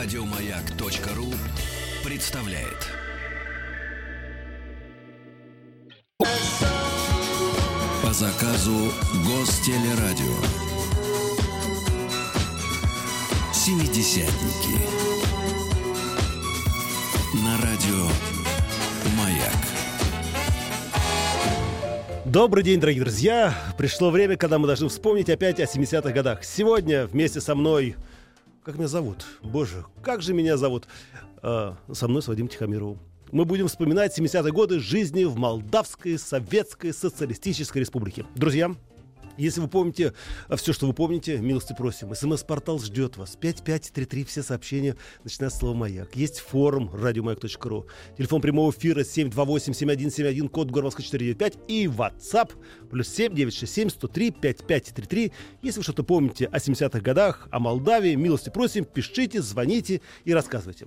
Радиомаяк.ру представляет. По заказу Гостелерадио. Семидесятники. На радио Маяк. Добрый день, дорогие друзья! Пришло время, когда мы должны вспомнить опять о 70-х годах. Сегодня вместе со мной... Как меня зовут? Боже, как же меня зовут? А, со мной с Вадимом Тихомировым. Мы будем вспоминать 70-е годы жизни в Молдавской Советской Социалистической Республике. Друзья, если вы помните все, что вы помните, милости просим. СМС-портал ждет вас. 5533, все сообщения, начиная с слова «Маяк». Есть форум радиомаяк.ру. Телефон прямого эфира 728-7171, код Горбовска 495 и WhatsApp плюс 7967 103 5533. Если вы что-то помните о 70-х годах, о Молдавии, милости просим, пишите, звоните и рассказывайте.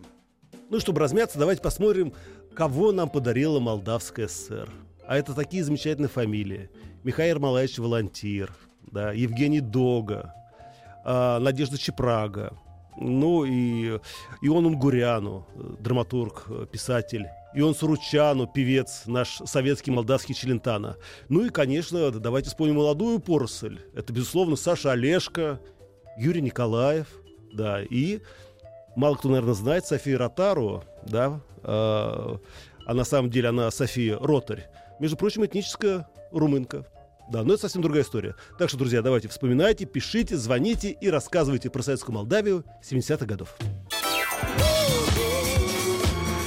Ну, чтобы размяться, давайте посмотрим, кого нам подарила Молдавская ССР. А это такие замечательные фамилии. Михаил Малаевич Волонтир, да, Евгений Дога, а, Надежда Чепрага, ну и Ион Унгуряну, драматург, писатель, Ион Суручану, певец, наш советский молдавский Челентано. Ну и, конечно, давайте вспомним молодую поросль. Это, безусловно, Саша Олешко, Юрий Николаев, да, и мало кто, наверное, знает София Ротару, да, э, а на самом деле она София Ротарь. Между прочим, этническая румынка. Да, но это совсем другая история. Так что, друзья, давайте вспоминайте, пишите, звоните и рассказывайте про Советскую Молдавию 70-х годов.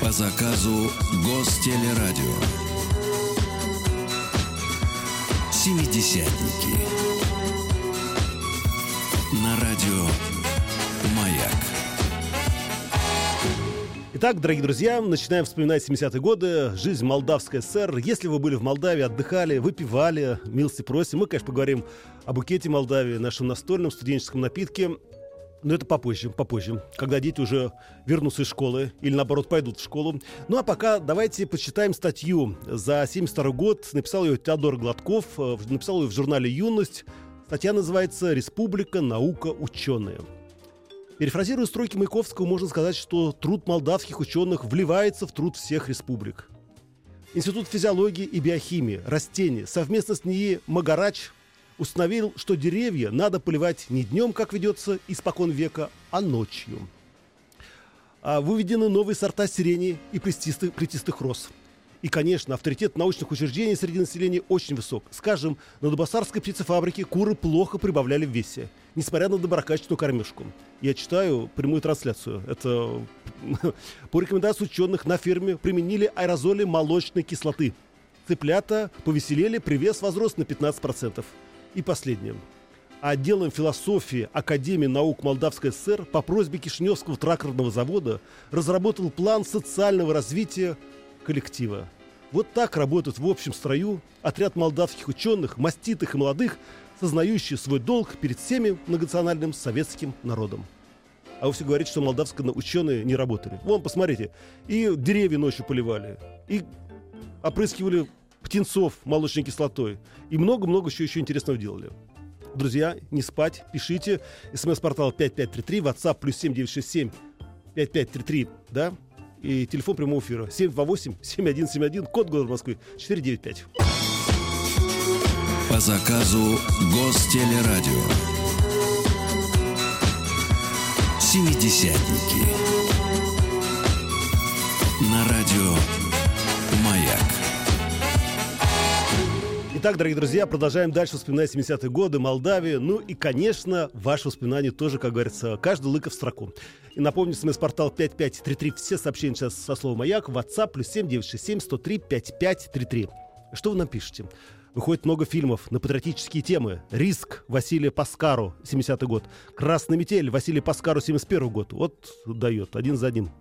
По заказу Гостелерадио. Семидесятники. На радио Итак, дорогие друзья, начинаем вспоминать 70-е годы, жизнь Молдавской ССР. Если вы были в Молдавии, отдыхали, выпивали, милости просим. Мы, конечно, поговорим о букете Молдавии, нашем настольном студенческом напитке. Но это попозже, попозже, когда дети уже вернутся из школы или, наоборот, пойдут в школу. Ну, а пока давайте почитаем статью. За 72 год написал ее Теодор Гладков, э, написал ее в журнале «Юность». Статья называется «Республика, наука, ученые». Перефразируя строки Маяковского, можно сказать, что труд молдавских ученых вливается в труд всех республик. Институт физиологии и биохимии, растений, совместно с НИИ Магарач установил, что деревья надо поливать не днем, как ведется испокон века, а ночью. А выведены новые сорта сирени и плетистых, плетистых роз. И, конечно, авторитет научных учреждений среди населения очень высок. Скажем, на Дубасарской птицефабрике куры плохо прибавляли в весе, несмотря на доброкачественную кормежку. Я читаю прямую трансляцию. Это по рекомендации ученых на ферме применили аэрозоли молочной кислоты. Цыплята повеселели, привес возрос на 15%. И последнее. Отделом философии Академии наук Молдавской ССР по просьбе Кишиневского тракторного завода разработал план социального развития коллектива. Вот так работает в общем строю отряд молдавских ученых, маститых и молодых, сознающий свой долг перед всеми многонациональным советским народом. А вы все говорите, что молдавские ученые не работали. Вон, посмотрите, и деревья ночью поливали, и опрыскивали птенцов молочной кислотой, и много-много еще, еще интересного делали. Друзья, не спать, пишите. СМС-портал 5533, WhatsApp плюс 7967 5533, да? И телефон прямого эфира 728-7171, код города Москвы 495. По заказу Гостелерадио. Семидесятники. На радио Маяк. Итак, дорогие друзья, продолжаем дальше вспоминать 70-е годы, Молдавию. Ну и, конечно, ваши воспоминания тоже, как говорится, каждый лыка в строку. И напомню, смс-портал 5533, все сообщения сейчас со словом «Маяк», WhatsApp, плюс 7967 103 5533. Что вы нам пишете? Выходит много фильмов на патриотические темы. «Риск» Василия Паскару, 70-й год. «Красная метель» Василия Паскару, 71 год. Вот дает, один за одним.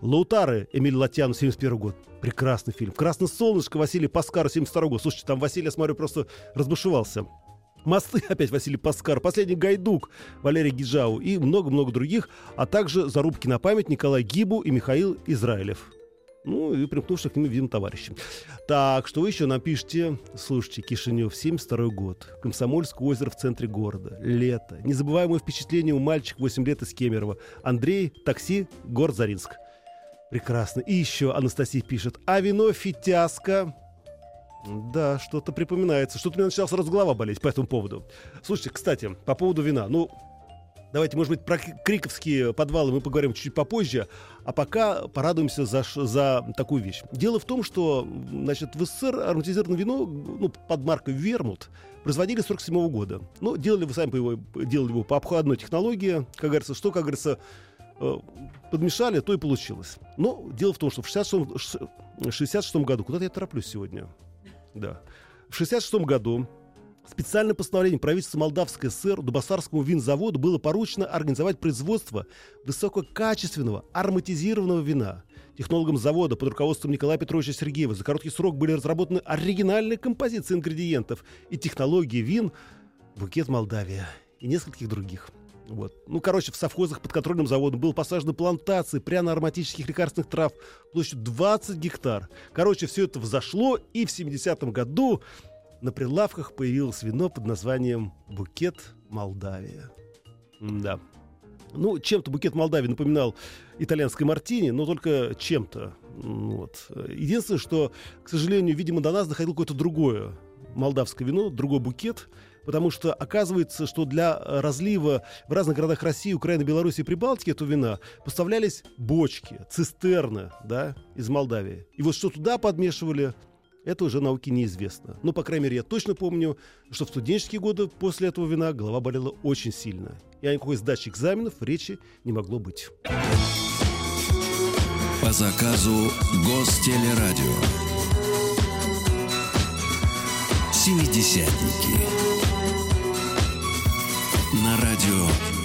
«Лаутары» Эмиль Латьяну, 71 год. Прекрасный фильм. «Красное солнышко» Василий Паскару, 72 год. Слушайте, там Василий, я смотрю, просто разбушевался. Мосты опять Василий Паскар, последний Гайдук Валерий Гиджау и много-много других, а также зарубки на память Николай Гибу и Михаил Израилев. Ну и примкнувших к ним видим товарищей. Так, что вы еще напишите? Слушайте, Кишинев, 72 год. Комсомольское озеро в центре города. Лето. Незабываемое впечатление у мальчика 8 лет из Кемерово. Андрей, такси, город Заринск. Прекрасно. И еще Анастасия пишет. А вино фитяска. Да, что-то припоминается. Что-то у меня начала сразу голова болеть по этому поводу. Слушайте, кстати, по поводу вина. Ну, давайте, может быть, про криковские подвалы мы поговорим чуть-чуть попозже. А пока порадуемся за, за такую вещь. Дело в том, что, значит, в СССР ароматизированное вино ну, под маркой «Вермут» производили с 47 года. Но делали, вы сами его, делали его по обходной технологии. Как говорится, что, как говорится, Э, подмешали, то и получилось. Но дело в том, что в 66, 66 году, куда-то я тороплюсь сегодня, да, в 66 году специальное постановление правительства Молдавской ССР Дубасарскому винзаводу было поручено организовать производство высококачественного ароматизированного вина. Технологам завода под руководством Николая Петровича Сергеева за короткий срок были разработаны оригинальные композиции ингредиентов и технологии вин «Букет Молдавия» и нескольких других – вот. Ну, короче, в совхозах под контрольным заводом был посажены плантации пряно-ароматических лекарственных трав площадью 20 гектар. Короче, все это взошло, и в 70-м году на прилавках появилось вино под названием «Букет Молдавия». Да. Ну, чем-то букет Молдавии напоминал итальянской мартини, но только чем-то. Вот. Единственное, что, к сожалению, видимо, до нас доходило какое-то другое молдавское вино, другой букет – потому что оказывается, что для разлива в разных городах России, Украины, Беларуси и Прибалтики этого вина поставлялись бочки, цистерны, да, из Молдавии. И вот что туда подмешивали, это уже науке неизвестно. Но, по крайней мере, я точно помню, что в студенческие годы после этого вина голова болела очень сильно. И о никакой сдаче экзаменов речи не могло быть. По заказу Гостелерадио. Семидесятники на радио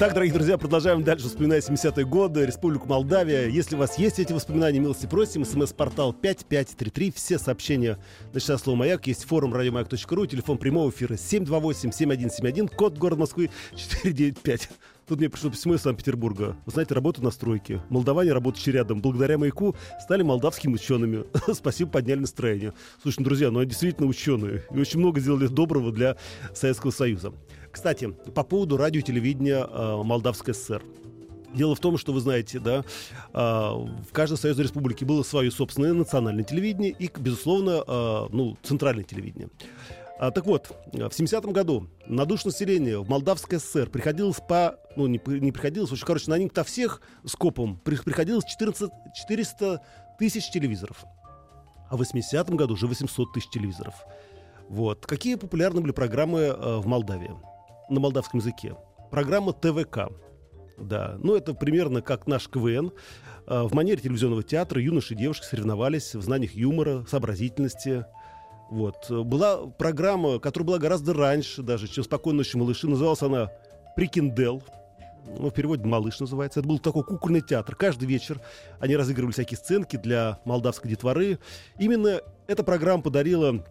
Итак, дорогие друзья, продолжаем дальше вспоминать 70-е годы, Республику Молдавия. Если у вас есть эти воспоминания, милости просим. СМС-портал 5533. Все сообщения начиная слово «Маяк». Есть форум радиомаяк.ру, телефон прямого эфира 728-7171, код город Москвы 495. Тут мне пришло письмо из Санкт-Петербурга. Вы знаете, работаю на стройке. Молдаване, работающие рядом, благодаря маяку, стали молдавскими учеными. Спасибо, подняли настроение. Слушай, ну, друзья, ну они действительно ученые. И очень много сделали доброго для Советского Союза. Кстати, по поводу радио и телевидения э, Молдавской ССР. Дело в том, что вы знаете, да, э, в каждой союзной республике было свое собственное национальное телевидение и, безусловно, э, ну, центральное телевидение. А, так вот, в 70-м году на душ населения в Молдавской ССР приходилось по... Ну, не, не приходилось, очень, короче, на них-то всех скопом при, приходилось 14, 400 тысяч телевизоров. А в 80-м году уже 800 тысяч телевизоров. Вот. Какие популярны были программы э, в Молдавии? На молдавском языке. Программа ТВК. Да, ну это примерно как наш КВН. Э, в манере телевизионного театра юноши и девушки соревновались в знаниях юмора, сообразительности, вот. Была программа, которая была гораздо раньше даже, чем «Спокойной ночи, малыши». Называлась она «Прикиндел». Ну, в переводе «Малыш» называется. Это был такой кукольный театр. Каждый вечер они разыгрывали всякие сценки для молдавской детворы. Именно эта программа подарила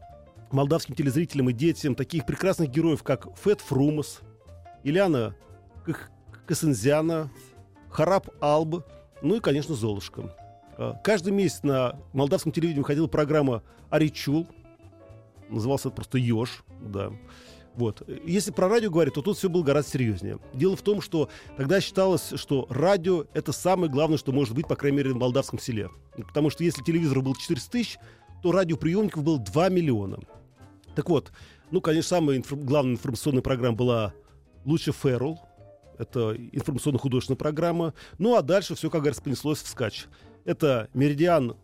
молдавским телезрителям и детям таких прекрасных героев, как Фет Фрумас, Ильяна Касензяна, Харап Алб, ну и, конечно, Золушка. А, каждый месяц на молдавском телевидении выходила программа «Аричул», назывался это просто «Еж», да. Вот. Если про радио говорить, то тут все было гораздо серьезнее. Дело в том, что тогда считалось, что радио — это самое главное, что может быть, по крайней мере, в молдавском селе. Потому что если телевизор был 400 тысяч, то радиоприемников было 2 миллиона. Так вот, ну, конечно, самая инф... главная информационная программа была «Лучше Феррул». Это информационно-художественная программа. Ну, а дальше все, как говорится, понеслось вскачь. Это «Меридиан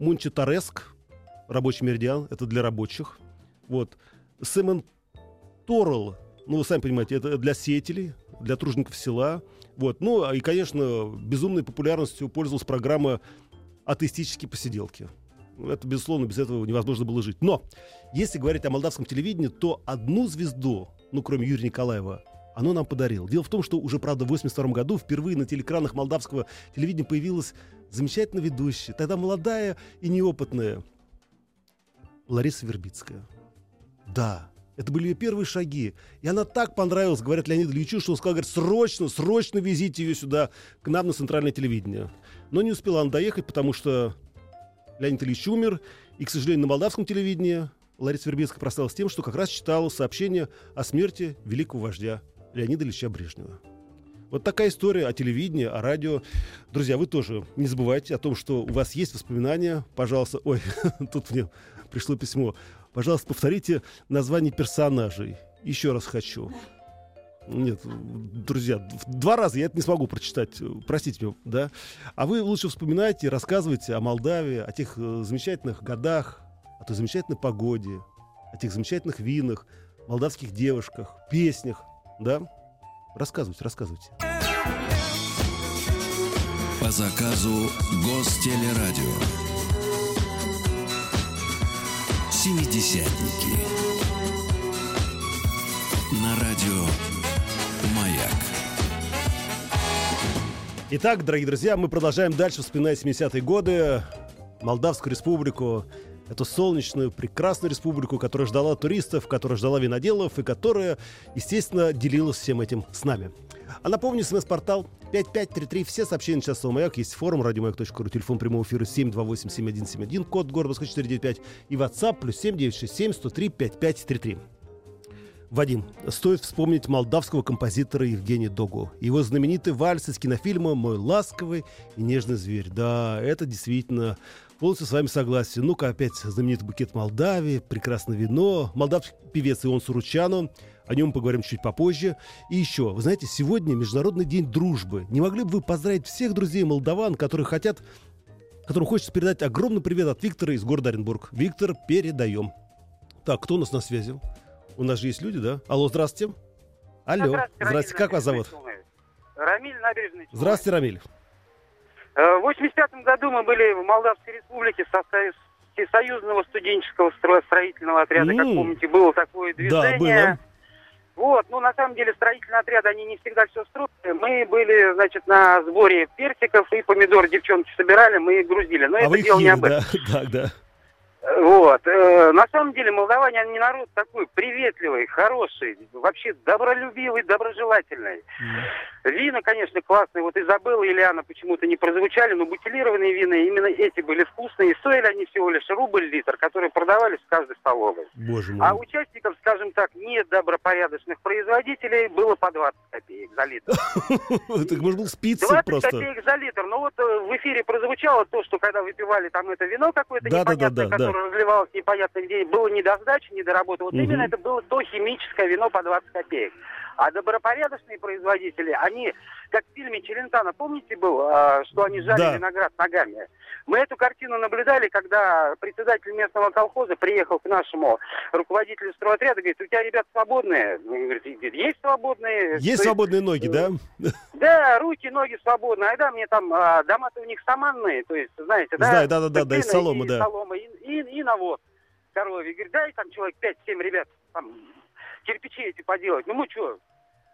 Мунчитареск», рабочий меридиан, это для рабочих. Вот. Сэмон Торрелл, ну, вы сами понимаете, это для сеятелей, для тружников села. Вот. Ну, и, конечно, безумной популярностью пользовалась программа «Атеистические посиделки». Это, безусловно, без этого невозможно было жить. Но, если говорить о молдавском телевидении, то одну звезду, ну, кроме Юрия Николаева, оно нам подарило. Дело в том, что уже, правда, в 82 году впервые на телекранах молдавского телевидения появилась замечательная ведущая, тогда молодая и неопытная Лариса Вербицкая. Да, Это были ее первые шаги. И она так понравилась, говорят Леониду Ильичу, что он сказал, говорит, срочно, срочно везите ее сюда, к нам на центральное телевидение. Но не успела она доехать, потому что Леонид Ильич умер, и, к сожалению, на молдавском телевидении Лариса Вербицкая прославилась тем, что как раз читала сообщение о смерти великого вождя Леонида Ильича Брежнева. Вот такая история о телевидении, о радио. Друзья, вы тоже не забывайте о том, что у вас есть воспоминания. Пожалуйста, ой, тут мне пришло письмо. Пожалуйста, повторите название персонажей. Еще раз хочу. Нет, друзья, два раза я это не смогу прочитать, простите меня, да. А вы лучше вспоминайте, рассказывайте о Молдавии, о тех э, замечательных годах, о той замечательной погоде, о тех замечательных винах, молдавских девушках, песнях, да. Рассказывайте, рассказывайте. По заказу Гостелерадио. Семидесятники. На радио Итак, дорогие друзья, мы продолжаем дальше вспоминать 70-е годы, Молдавскую республику, эту солнечную, прекрасную республику, которая ждала туристов, которая ждала виноделов и которая, естественно, делилась всем этим с нами. А напомню, смс-портал 5533. Все сообщения часового маяк. Есть форум радиомаяк.ру, телефон прямого эфира 728-7171, код города 495 и WhatsApp плюс 7967 103 5533. Вадим, стоит вспомнить молдавского композитора Евгения Догу. Его знаменитый вальс из кинофильма «Мой ласковый и нежный зверь». Да, это действительно полностью с вами согласен. Ну-ка, опять знаменитый букет Молдавии, прекрасное вино, молдавский певец Ион Суручану. О нем поговорим чуть попозже. И еще, вы знаете, сегодня Международный день дружбы. Не могли бы вы поздравить всех друзей молдаван, которые хотят, которым хочется передать огромный привет от Виктора из города Оренбург. Виктор, передаем. Так, кто у нас на связи? У нас же есть люди, да? Алло, здравствуйте. Алло, Здравствуйте, здравствуйте, как вас зовут? Рамиль Набережный. Здравствуйте, Рамиль. Э, В 85-м году мы были в Молдавской республике в составе Всесоюзного студенческого строительного отряда. Как М. помните, было такое движение. было. Вот, ну на самом деле строительные отряды, они не всегда все строят. Мы были, значит, на сборе персиков и помидор девчонки собирали, мы их грузили. Но а это дело не об этом. да? Так, да. Вот. э, На самом деле молдаване, они народ такой приветливый, хороший, вообще добролюбивый, доброжелательный. Вина, конечно, классные. Вот Изабелла и Ильяна почему-то не прозвучали, но бутилированные вина, именно эти были вкусные. И стоили они всего лишь рубль литр, которые продавались в каждой столовой. Боже мой. А участников, скажем так, недобропорядочных производителей было по 20 копеек за литр. Так может был спицы 20 просто. копеек за литр. Ну вот э, в эфире прозвучало то, что когда выпивали там это вино какое-то непонятное, да. которое разливалось непонятно где, было не до сдачи, не до работы. Вот Мгм. именно это было то химическое вино по 20 копеек. А добропорядочные производители, они, как в фильме Челентана, помните был, а, что они жали Да. виноград ногами? Мы эту картину наблюдали, когда председатель местного колхоза приехал к нашему руководителю стройотряда, говорит, у тебя ребята свободные? Он говорит, есть свободные. Есть То свободные ноги, да? да, руки, ноги свободны. Айда мне там а, дома-то у них саманные, то есть, знаете, да? Знаю, да-да-да, да, из Тыквенные соломы, и да. соломы, и, и, и навоз коровьи. Говорит, дай там человек 5-7 ребят, там, кирпичи эти поделать. Ну мы что,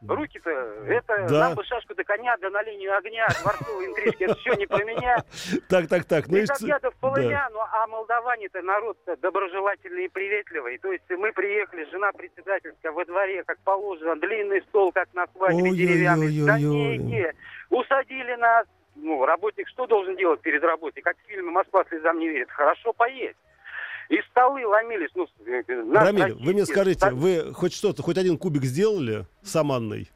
руки-то, это Да. нам бы шашку до коня, да на линию огня, дворцовые интрижки, это все не про меня. Так, так, так. Ну, И как ц- я-то в полымя, ну а молдаване-то народ-то доброжелательный и приветливый. То есть мы приехали, жена председательская во дворе, как положено, длинный стол, как на свадьбе деревянный, скамейки, усадили нас. Ну, работник что должен делать перед работой? Как в фильме «Москва слезам не верит». Хорошо поесть. И столы ломились. Ну, э, э, Рамиль, вы мне скажите, ста- вы хоть что-то, хоть один кубик сделали саманный?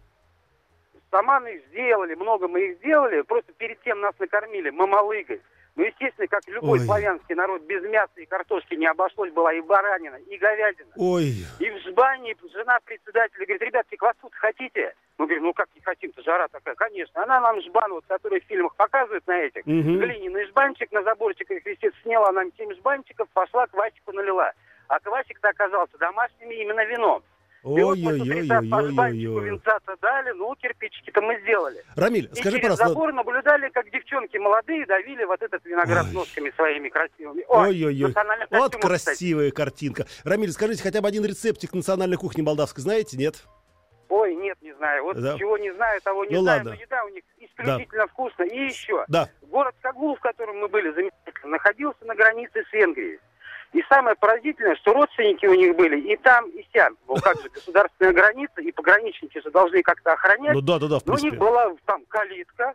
Саманы сделали, много мы их сделали, просто перед тем нас накормили мамалыгой. Ну, естественно, как любой Ой. славянский народ, без мяса и картошки не обошлось, была и баранина, и говядина. Ой, И в жбане жена председателя говорит, ребятки, квасфуд хотите? Мы говорим, ну как не хотим-то, жара такая. Конечно. Она нам жбан, вот, который в фильмах показывают на этих, Мгм. глиняный жбанчик на заборчиках висит, сняла нам 7 жбанчиков, пошла квасику налила. А квасик-то оказался домашним именно вином. И вот мы с утреца по жбанчику ой-ой-ой-ой-ой. винца-то дали, ну, кирпичики-то мы сделали. Рамиль, И скажи, через пожалуйста, забор наблюдали, как девчонки молодые давили вот этот виноград Ой. ножками своими красивыми. Ой, Ой-ой-ой. Вот красивая картинка. Рамиль, скажите, хотя бы один рецептик национальной кухни молдавской знаете, нет? Ой, нет, не знаю. Вот Да. чего не знаю, того не Ну, знаю. ладно. Но еда у них исключительно вкусная. И еще. Да. Город Кагул, в котором мы были, замечательно, находился на границе с Венгрией. И самое поразительное, что родственники у них были и там, и сям. Ну как же, государственная граница, и пограничники же должны как-то охранять. Ну да, да, да, в Но у них принципе. была там калитка,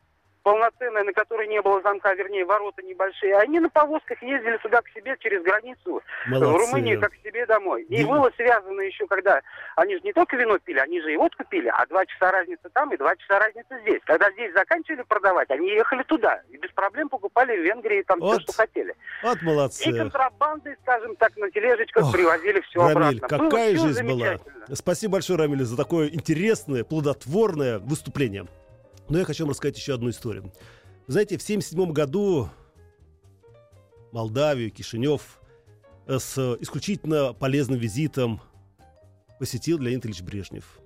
полноценная, на которой не было замка, вернее, ворота небольшие. Они на повозках ездили сюда к себе через границу, в Молодцы. Румынию, как к себе домой. И было связано еще, когда они же не только вино пили, они же и водку пили, а два часа разница там и два часа разница здесь. Когда здесь заканчивали продавать, они ехали туда. И без проблем покупали в Венгрии там Вот. все, что хотели. Вот И молодцы. контрабандой, скажем так, на тележечках Ох, привозили все Рамиль, обратно. какая Было жизнь была. Спасибо большое, Рамиль, за такое интересное, плодотворное выступление. Но я хочу вам рассказать еще одну историю. Знаете, в 1977 году Молдавию, Кишинев э, с исключительно полезным визитом посетил Леонид Ильич Брежнев.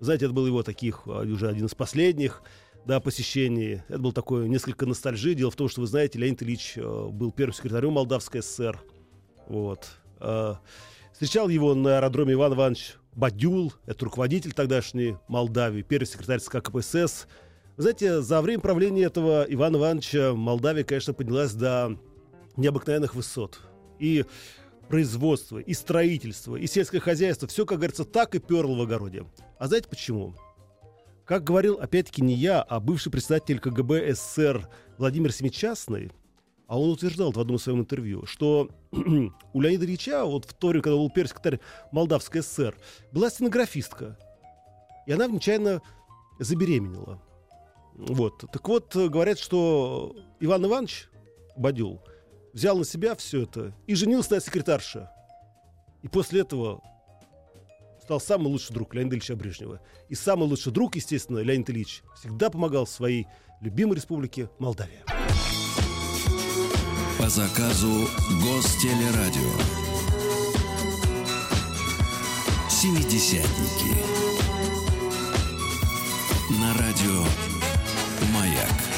Знаете, это был его таких, а, уже один из последних да, посещений. Это был такое несколько ностальжи. Дело в том, что, вы знаете, Леонид Ильич э, был первым секретарем Молдавской ССР. Вот. Э, Встречал его на аэродроме Иван Иванович Бадюл, это руководитель тогдашней Молдавии, первый секретарь СК КПСС. Вы знаете, за время правления этого Ивана Ивановича Молдавия, конечно, поднялась до необыкновенных высот. И производство, и строительство, и сельское хозяйство, все, как говорится, так и перло в огороде. А знаете почему? Как говорил, опять-таки, не я, а бывший председатель КГБ СССР Владимир Семичастный, а он утверждал в одном своем интервью, что у Леонида Ильича, вот в то время, когда был первый секретарь Молдавской ССР, была стенографистка. И она нечаянно забеременела. Вот. Так вот, э, говорят, что Иван Иванович Бадюл взял на себя все это и женился на секретарше. И после этого стал самый лучший друг Леонида Ильича Брежнева. И самый лучший друг, естественно, Леонид Ильич, всегда помогал своей любимой республике Молдавия. По заказу Гостелерадио. Семидесятники. На радио Маяк.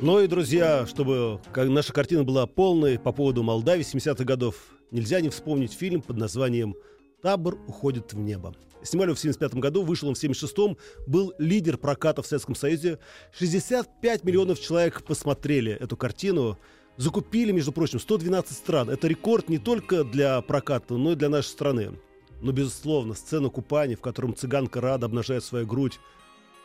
Ну и, друзья, чтобы наша картина была полной по поводу Молдавии 70-х годов, нельзя не вспомнить фильм под названием «Табор уходит в небо». Снимали его в 75 году, вышел он в 76-м, был лидер проката в Советском Союзе. 65 миллионов человек посмотрели эту картину. Закупили, между прочим, 112 стран. Это рекорд не только для проката, но и для нашей страны. Но, безусловно, сцена купания, в котором цыганка Рада обнажает свою грудь,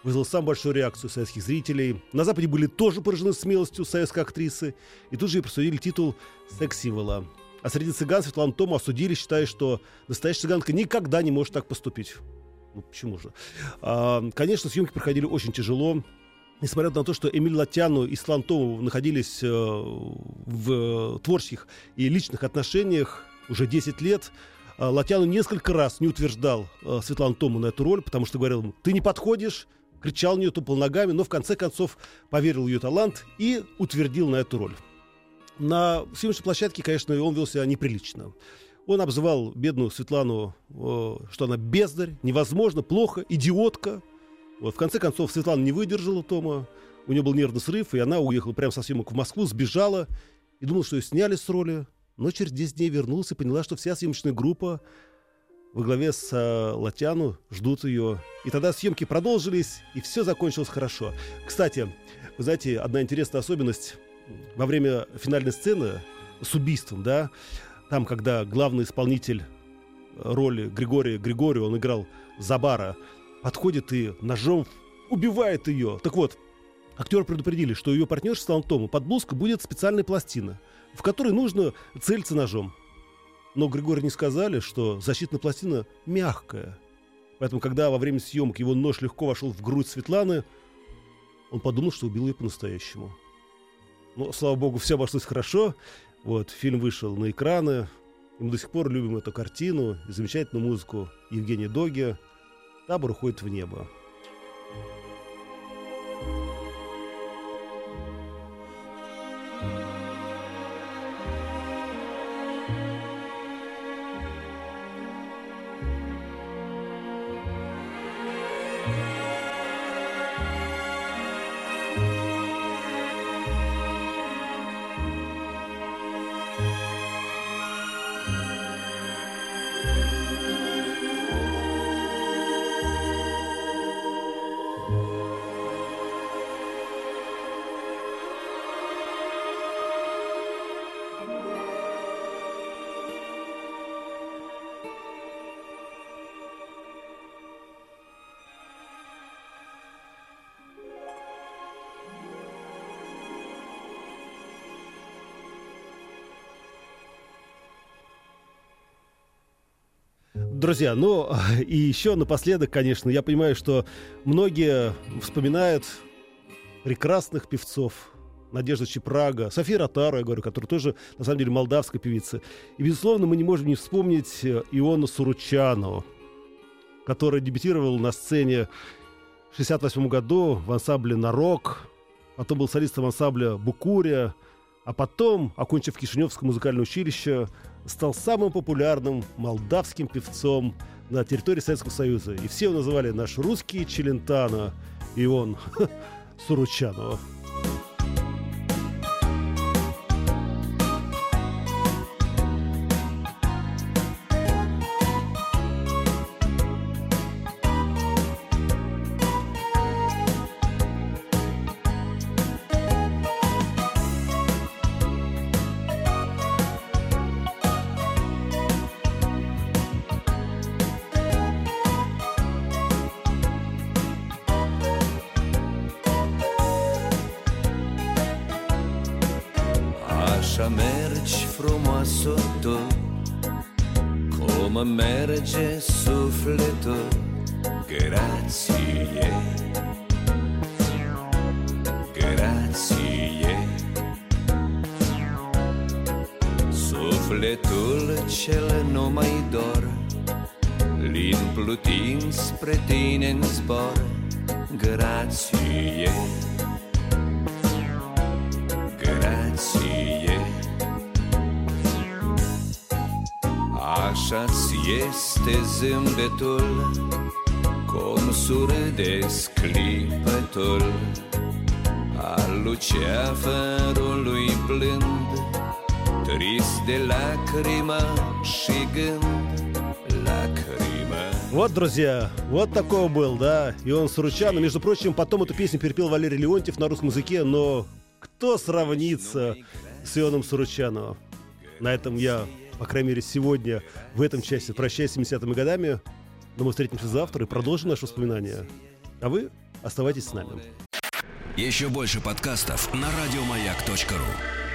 вызвал самую большую реакцию советских зрителей. На Западе были тоже поражены смелостью советской актрисы и тут же ей присудили титул секс-символа. А среди цыган Светлану Тому осудили, считая, что настоящая цыганка никогда не может так поступить. Ну, почему же? А, конечно, съемки проходили очень тяжело. Несмотря на то, что Эмиль Латяну и Светлана Тому находились э, в творческих и личных отношениях уже 10 лет, а, Латяну несколько раз не утверждал э, Светлану Тому на эту роль, потому что говорил, ему, ты не подходишь, кричал на нее, тупал ногами, но в конце концов поверил в ее талант и утвердил на эту роль. На съемочной площадке, конечно, он вел себя неприлично. Он обзывал бедную Светлану, э, что она бездарь, невозможно, плохо, идиотка. Вот, в конце концов, Светлана не выдержала Тома, у нее был нервный срыв, и она уехала прямо со съемок в Москву, сбежала и думала, что ее сняли с роли. Но через 10 дней вернулась и поняла, что вся съемочная группа во главе с э, Латяну ждут ее. И тогда съемки продолжились, и все закончилось хорошо. Кстати, вы знаете, одна интересная особенность во время финальной сцены с убийством, да, там, когда главный исполнитель роли Григория Григория, он играл Забара, подходит и ножом убивает ее. Так вот, актеры предупредили, что ее партнерши Светлана Тому под блузкой будет специальная пластина, в которой нужно целиться ножом. Но Григорию не сказали, что защитная пластина мягкая. Поэтому, когда во время съемок его нож легко вошел в грудь Светланы, он подумал, что убил ее по-настоящему. Но, слава богу, все обошлось хорошо. Вот, фильм вышел на экраны. И мы до сих пор любим эту картину и замечательную музыку Евгения Доги. Табор уходит в небо. друзья, ну и еще напоследок, конечно, я понимаю, что многие вспоминают прекрасных певцов, Надежда Чепрага, София Ротару, я говорю, которая тоже, на самом деле, молдавская певица. И, безусловно, мы не можем не вспомнить э, Иона Суручану, который дебютировал на сцене в 1968 году в ансамбле «Нарок», потом был солистом ансамбля «Букурия», а потом, окончив Кишиневское музыкальное училище, стал самым популярным молдавским певцом на территории Советского Союза. И все его называли наш русский Челентано, и он Суручанова. Mergi frumoasă tu Cum merge sufletul Grație. Grație. Sufletul cel nu mai dor Lin plutind spre tine în zbor Grație Grație Așa-ți este zâmbetul Cum surâdesc clipătul Al luceafărului blând Trist de lacrimă și gând Вот, друзья, вот такой был, да, и он Суручан. Между прочим, потом эту песню перепел Валерий Леонтьев на русском языке, но кто сравнится с Ионом Суручановым? На этом я, по крайней мере, сегодня в этом части прощаюсь с 70-ми годами. Но мы встретимся завтра и продолжим наши воспоминания. А вы оставайтесь с нами. Еще больше подкастов на радиомаяк.ру.